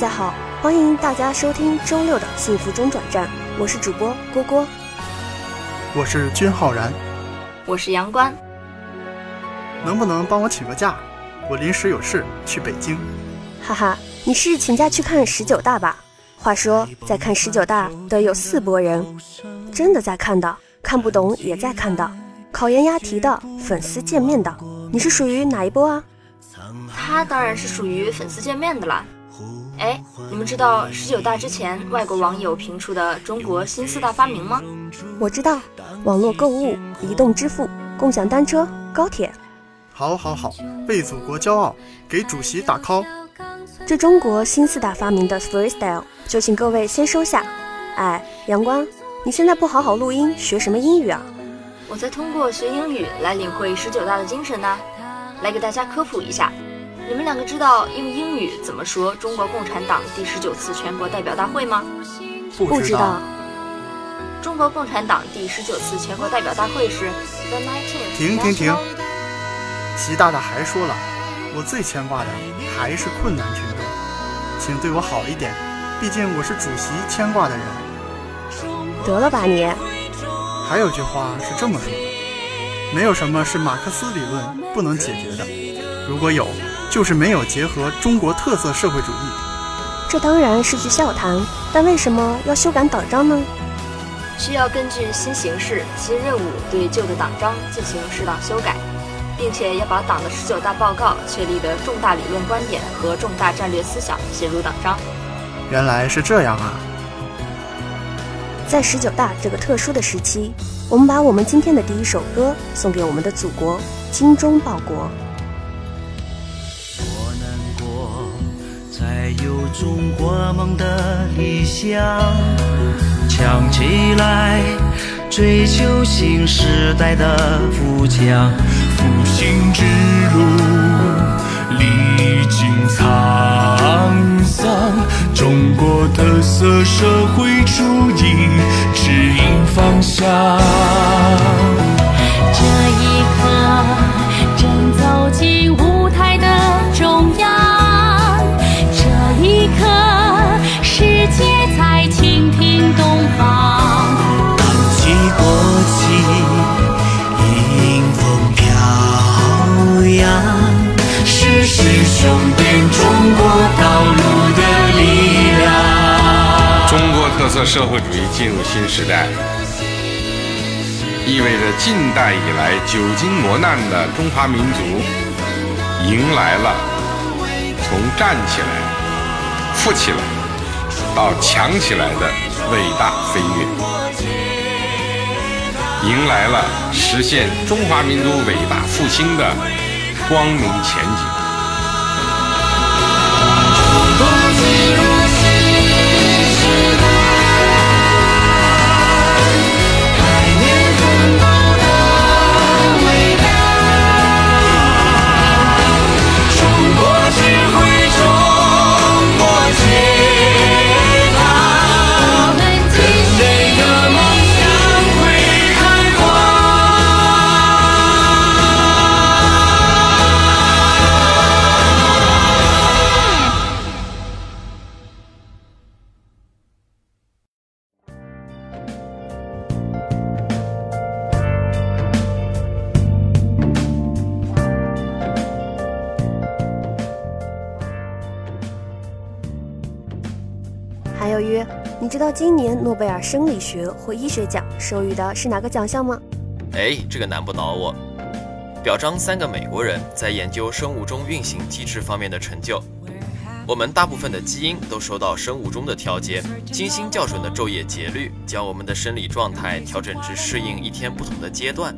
家好，欢迎大家收听周六的幸福中转站，我是主播郭郭，我是君浩然，我是杨关。能不能帮我请个假？我临时有事去北京。哈哈，你是请假去看十九大吧？话说，在看十九大的有四波人，真的在看的，看不懂也在看的，考研押题的，粉丝见面的，你是属于哪一波啊？他当然是属于粉丝见面的啦。哎，你们知道十九大之前外国网友评出的中国新四大发明吗？我知道，网络购物、移动支付、共享单车、高铁。好，好，好，为祖国骄傲，给主席打 call。这中国新四大发明的 freestyle，就请各位先收下。哎，阳光，你现在不好好录音，学什么英语啊？我在通过学英语来领会十九大的精神呢。来给大家科普一下，你们两个知道用英语怎么说中国共产党第十九次全国代表大会吗？不知道。中国共产党第十九次全国代表大会是 the nineteenth。停停停！习大大还说了，我最牵挂的还是困难群众，请对我好一点，毕竟我是主席牵挂的人。得了吧你！还有句话是这么说的。没有什么是马克思理论不能解决的，如果有，就是没有结合中国特色社会主义。这当然是句笑谈，但为什么要修改党章呢？需要根据新形势、新任务对旧的党章进行适当修改，并且要把党的十九大报告确立的重大理论观点和重大战略思想写入党章。原来是这样啊！在十九大这个特殊的时期。我们把我们今天的第一首歌送给我们的祖国，精忠报国。才有中国梦的理想，强起来，追求新时代的富强，复兴之路历经沧桑，中国特色社会主义。指引方向。这一刻，是师兄点中国道路的力量。中国特色社会主义进入新时代，意味着近代以来久经磨难的中华民族迎来了从站起来、富起来到强起来的伟大飞跃，迎来了实现中华民族伟大复兴的光明前景。生理学或医学奖授予的是哪个奖项吗？哎，这个难不倒我。表彰三个美国人在研究生物钟运行机制方面的成就。我们大部分的基因都受到生物钟的调节，精心校准的昼夜节律将我们的生理状态调整至适应一天不同的阶段。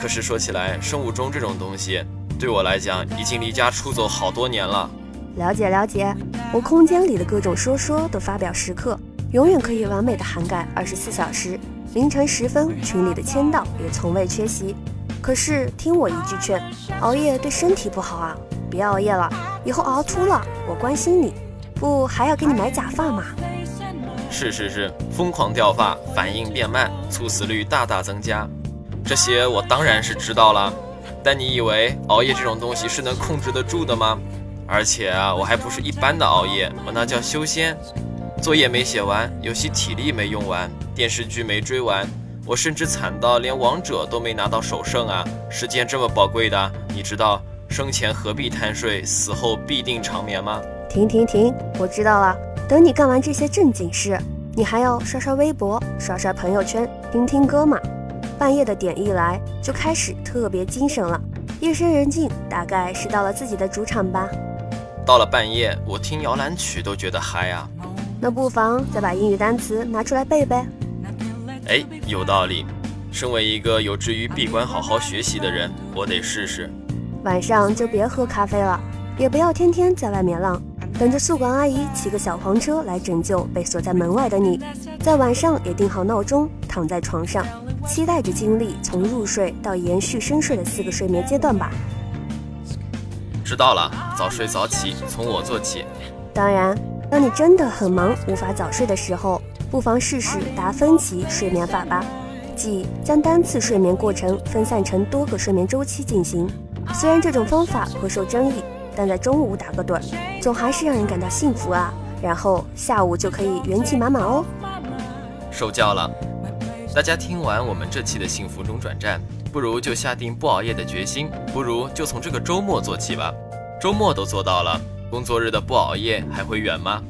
可是说起来，生物钟这种东西对我来讲已经离家出走好多年了。了解了解，我空间里的各种说说都发表时刻，永远可以完美的涵盖二十四小时。凌晨时分，群里的签到也从未缺席。可是听我一句劝，熬夜对身体不好啊，别熬夜了，以后熬秃了，我关心你，不还要给你买假发吗？是是是，疯狂掉发，反应变慢，猝死率大大增加，这些我当然是知道了。但你以为熬夜这种东西是能控制得住的吗？而且啊，我还不是一般的熬夜，我那叫修仙。作业没写完，游戏体力没用完，电视剧没追完，我甚至惨到连王者都没拿到首胜啊！时间这么宝贵的，你知道生前何必贪睡，死后必定长眠吗？停停停，我知道了。等你干完这些正经事，你还要刷刷微博、刷刷朋友圈、听听歌嘛。半夜的点一来，就开始特别精神了。夜深人静，大概是到了自己的主场吧。到了半夜，我听摇篮曲都觉得嗨啊。那不妨再把英语单词拿出来背背。哎，有道理。身为一个有志于闭关好好学习的人，我得试试。晚上就别喝咖啡了，也不要天天在外面浪，等着宿管阿姨骑个小黄车来拯救被锁在门外的你。在晚上也定好闹钟，躺在床上，期待着经历从入睡到延续深睡的四个睡眠阶段吧。知道了，早睡早起，从我做起。当然。当你真的很忙无法早睡的时候，不妨试试达芬奇睡眠法吧，即将单次睡眠过程分散成多个睡眠周期进行。虽然这种方法颇受争议，但在中午打个盹儿，总还是让人感到幸福啊。然后下午就可以元气满满哦。受教了，大家听完我们这期的幸福中转站，不如就下定不熬夜的决心，不如就从这个周末做起吧。周末都做到了。工作日的不熬夜还会远吗？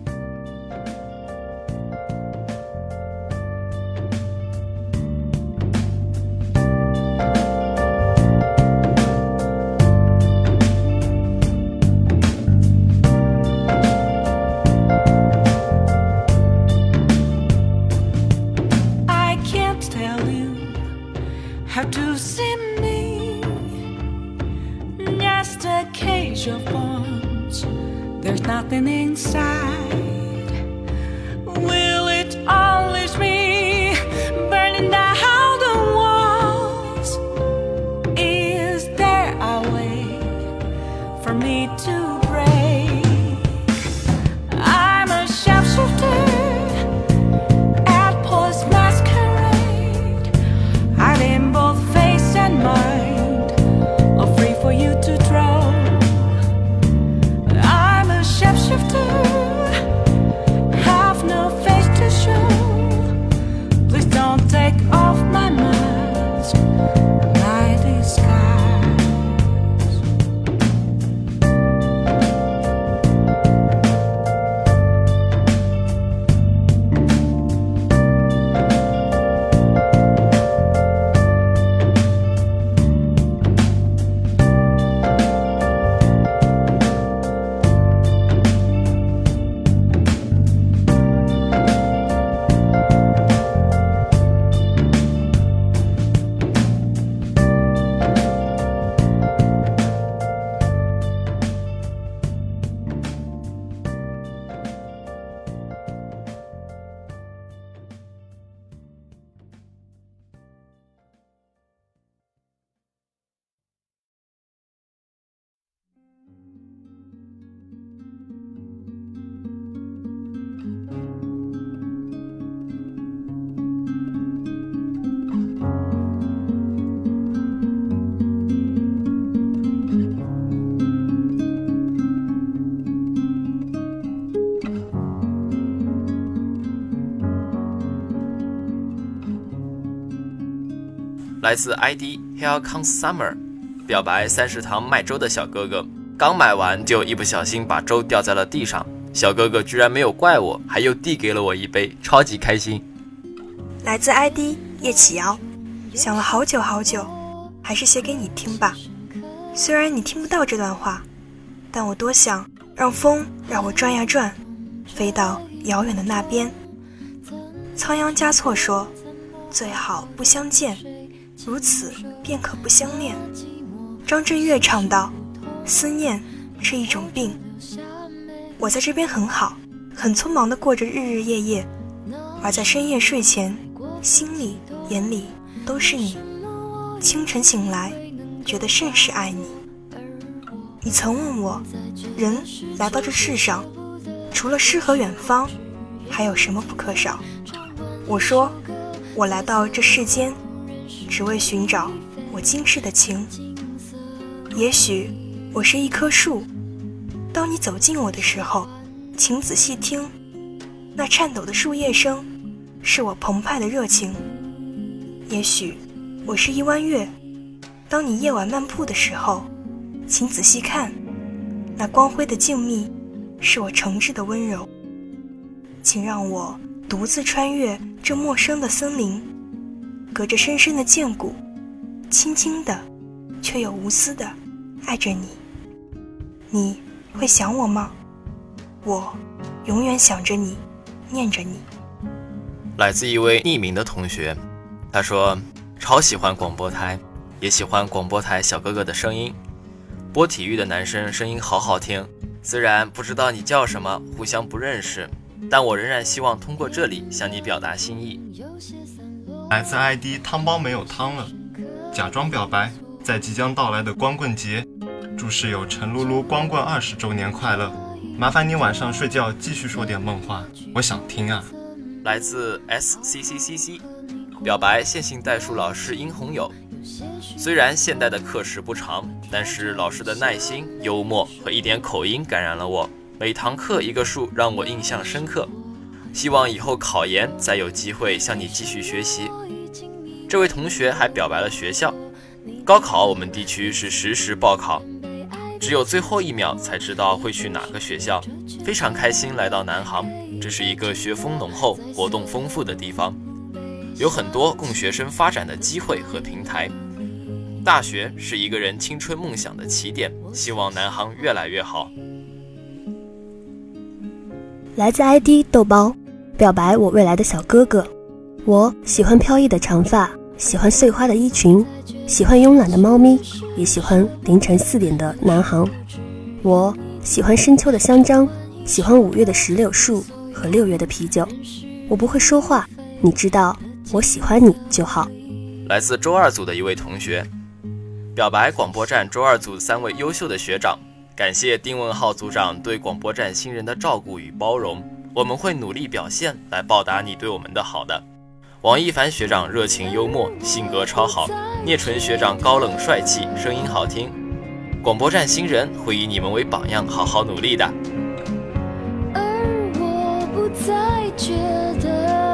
来自 ID Here Comes Summer，表白三食堂卖粥的小哥哥，刚买完就一不小心把粥掉在了地上，小哥哥居然没有怪我，还又递给了我一杯，超级开心。来自 ID 叶启瑶，想了好久好久，还是写给你听吧。虽然你听不到这段话，但我多想让风让我转呀转，飞到遥远的那边。仓央嘉措说：“最好不相见。”如此便可不相恋。张震岳唱道：“思念是一种病。”我在这边很好，很匆忙地过着日日夜夜，而在深夜睡前，心里眼里都是你。清晨醒来，觉得甚是爱你。你曾问我，人来到这世上，除了诗和远方，还有什么不可少？我说，我来到这世间。只为寻找我今世的情。也许我是一棵树，当你走近我的时候，请仔细听，那颤抖的树叶声，是我澎湃的热情。也许我是一弯月，当你夜晚漫步的时候，请仔细看，那光辉的静谧，是我诚挚的温柔。请让我独自穿越这陌生的森林，隔着深深的涧谷，轻轻的，却又无私的爱着你。你会想我吗？我永远想着你，念着你。来自一位匿名的同学，他说超喜欢广播台，也喜欢广播台小哥哥的声音。播体育的男生声音好好听，虽然不知道你叫什么，互相不认识。但我仍然希望通过这里向你表达心意。来自 ID 汤包没有汤了，假装表白，在即将到来的光棍节，祝室友陈露露光棍二十周年快乐。麻烦你晚上睡觉继续说点梦话，我想听啊。来自 SCCCC，表白线性代数老师殷红友。虽然现代的课时不长，但是老师的耐心、幽默和一点口音感染了我。每堂课一个数，让我印象深刻。希望以后考研再有机会向你继续学习。这位同学还表白了学校。高考我们地区是实时报考，只有最后一秒才知道会去哪个学校。非常开心来到南航，这是一个学风浓厚、活动丰富的地方，有很多供学生发展的机会和平台。大学是一个人青春梦想的起点，希望南航越来越好。来自 ID 豆包，表白我未来的小哥哥。我喜欢飘逸的长发，喜欢碎花的衣裙，喜欢慵懒的猫咪，也喜欢凌晨四点的南航。我喜欢深秋的香樟，喜欢五月的石榴树和六月的啤酒。我不会说话，你知道我喜欢你就好。来自周二组的一位同学，表白广播站周二组三位优秀的学长。感谢丁文浩组长对广播站新人的照顾与包容，我们会努力表现来报答你对我们的好的。王一凡学长热情幽默，性格超好；聂纯学长高冷帅气，声音好听。广播站新人会以你们为榜样，好好努力的。而我不再觉得。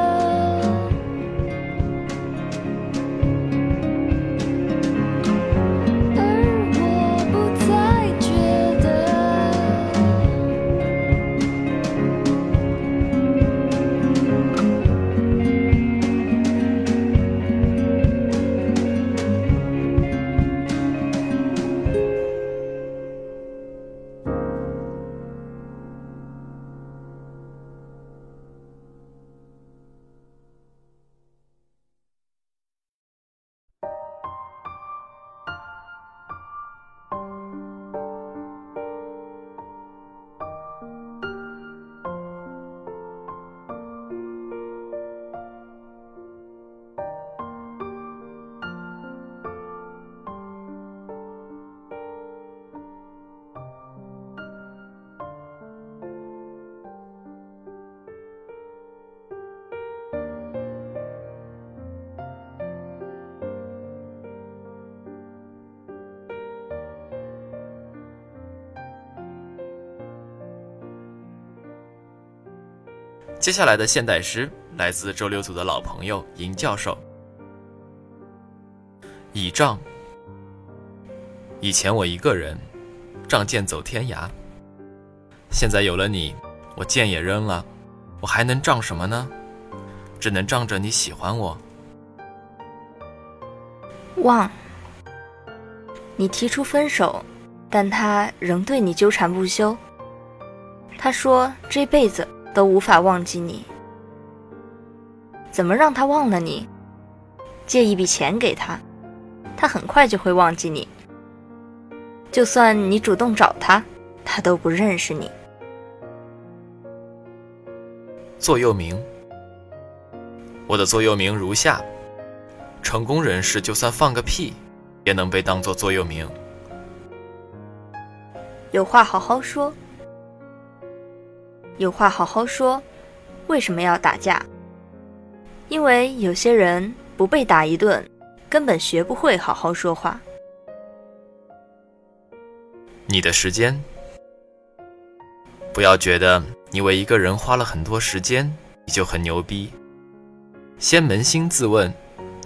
接下来的现代诗来自周六组的老朋友尹教授。倚仗。以前我一个人，仗剑走天涯。现在有了你，我剑也扔了，我还能仗什么呢？只能仗着你喜欢我。忘。你提出分手，但他仍对你纠缠不休。他说这辈子。都无法忘记你，怎么让他忘了你？借一笔钱给他，他很快就会忘记你。就算你主动找他，他都不认识你。座右铭，我的座右铭如下：成功人士就算放个屁，也能被当做座右铭。有话好好说。有话好好说，为什么要打架？因为有些人不被打一顿，根本学不会好好说话。你的时间，不要觉得你为一个人花了很多时间，你就很牛逼。先扪心自问，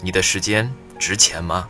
你的时间值钱吗？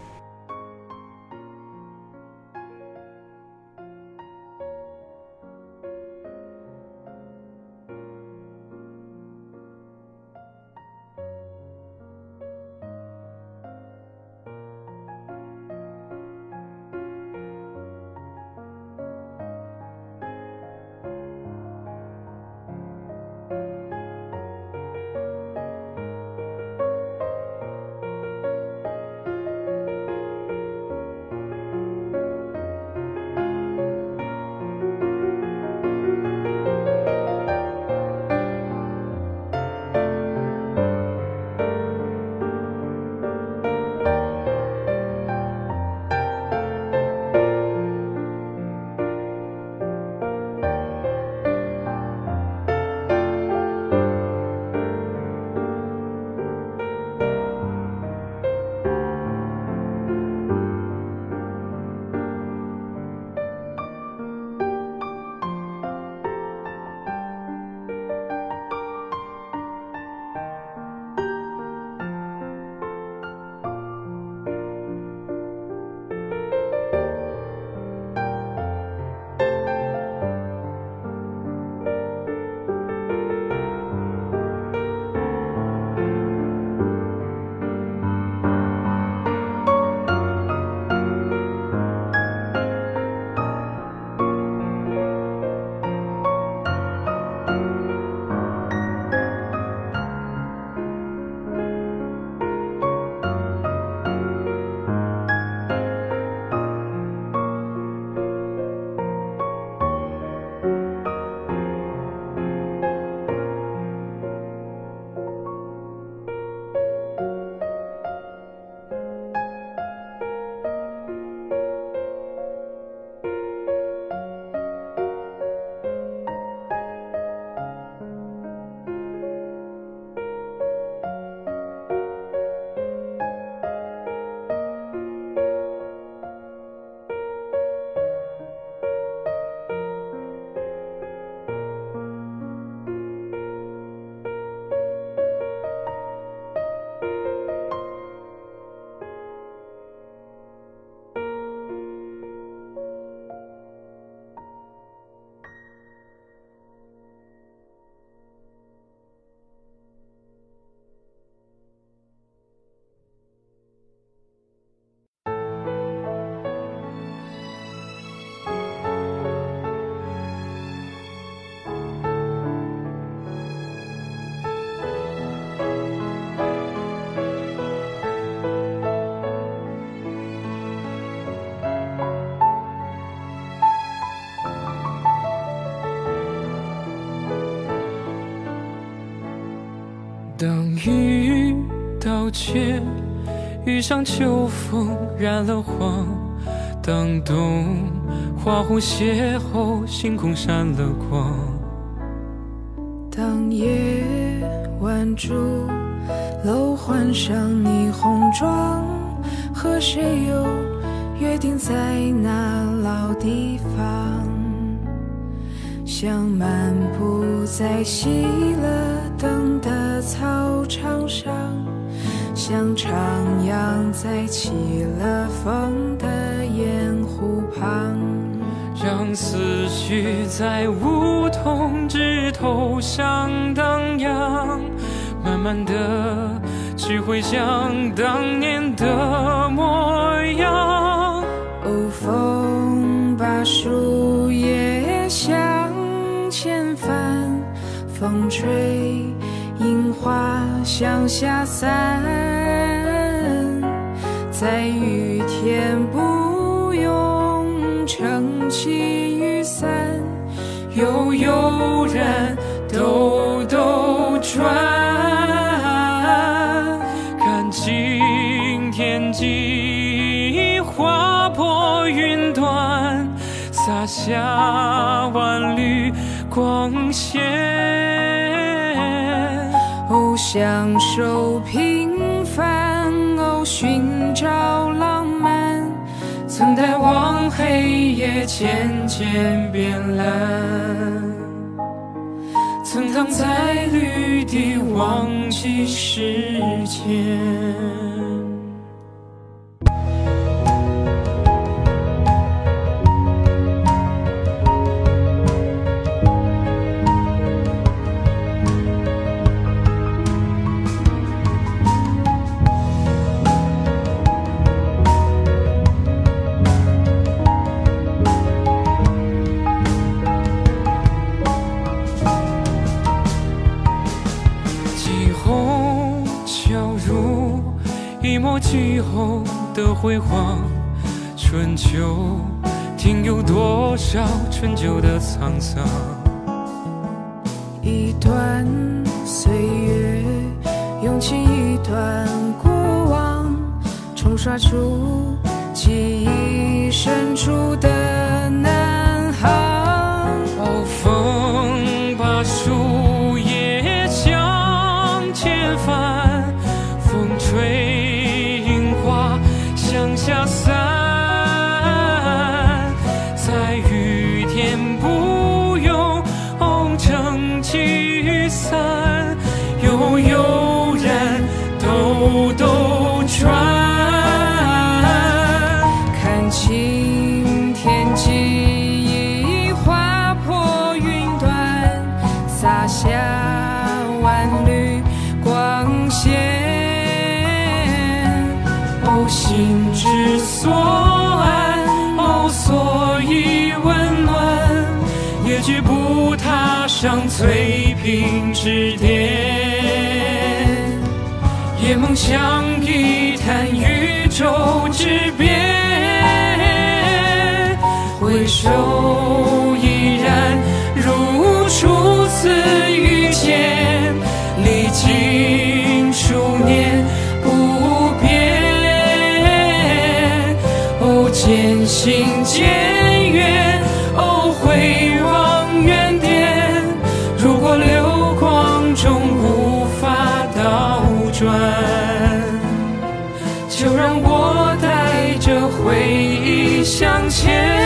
雨道歉，遇上秋风染了黄；当冬花红邂逅，星空闪了光；当夜晚烛楼换上霓虹妆，和谁又约定在那老地方？想漫步在熄了灯的操场上，像徜徉在起了风的盐湖旁，让思绪在梧桐枝头上荡漾，慢慢的去回想当年的模样。哦，风把树风吹樱花向下散，在雨天不用撑起雨伞，悠悠然兜兜转，看晴天际划破云端，洒下万缕光线。享受平凡，哦，寻找浪漫，曾待望黑夜渐渐变蓝。曾躺在绿地，忘记时间。辉煌，春秋停有多少春秋的沧桑？一段岁月，用尽一段过往，冲刷出记忆深处的心之所安，哦，所以温暖，也绝不踏上翠屏之巅。也梦想一探宇宙之边，回首依然如初次遇见，历经数年渐行渐远，哦，回望原点。如果流光中无法倒转，就让我带着回忆向前。